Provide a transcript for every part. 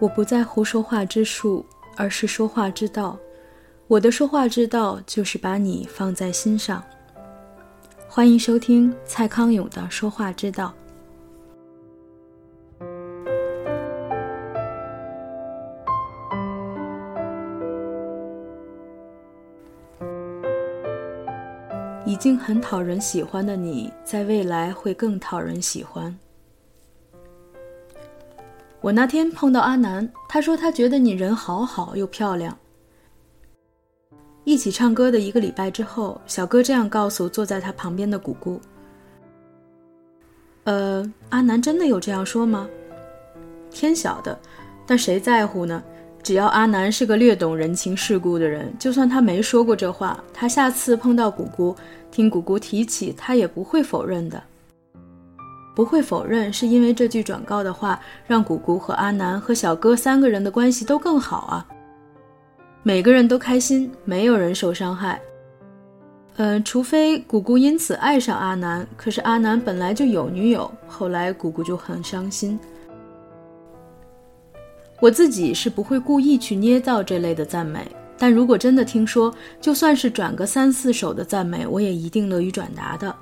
我不在乎说话之术，而是说话之道。我的说话之道就是把你放在心上。欢迎收听蔡康永的说话之道。已经很讨人喜欢的你，在未来会更讨人喜欢。我那天碰到阿南，他说他觉得你人好好又漂亮。一起唱歌的一个礼拜之后，小哥这样告诉坐在他旁边的姑姑：“呃，阿南真的有这样说吗？天晓得，但谁在乎呢？只要阿南是个略懂人情世故的人，就算他没说过这话，他下次碰到姑姑，听姑姑提起，他也不会否认的。”不会否认，是因为这句转告的话让谷谷和阿南和小哥三个人的关系都更好啊。每个人都开心，没有人受伤害。嗯，除非谷谷因此爱上阿南，可是阿南本来就有女友，后来谷谷就很伤心。我自己是不会故意去捏造这类的赞美，但如果真的听说，就算是转个三四首的赞美，我也一定乐于转达的。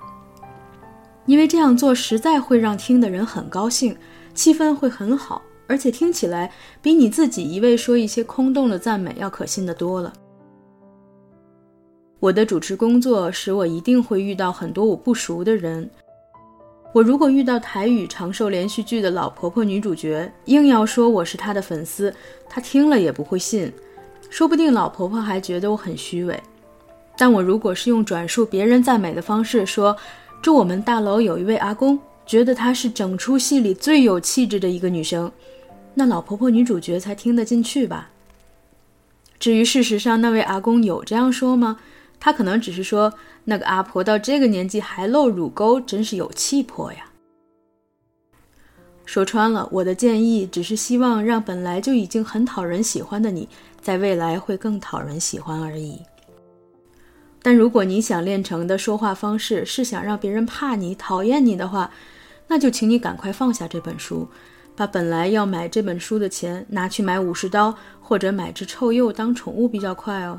因为这样做实在会让听的人很高兴，气氛会很好，而且听起来比你自己一味说一些空洞的赞美要可信的多了。我的主持工作使我一定会遇到很多我不熟的人。我如果遇到台语长寿连续剧的老婆婆女主角，硬要说我是她的粉丝，她听了也不会信，说不定老婆婆还觉得我很虚伪。但我如果是用转述别人赞美的方式说。住我们大楼有一位阿公，觉得她是整出戏里最有气质的一个女生，那老婆婆女主角才听得进去吧。至于事实上那位阿公有这样说吗？他可能只是说那个阿婆到这个年纪还露乳沟，真是有气魄呀。说穿了，我的建议只是希望让本来就已经很讨人喜欢的你，在未来会更讨人喜欢而已。但如果你想练成的说话方式是想让别人怕你、讨厌你的话，那就请你赶快放下这本书，把本来要买这本书的钱拿去买武士刀或者买只臭鼬当宠物比较快哦。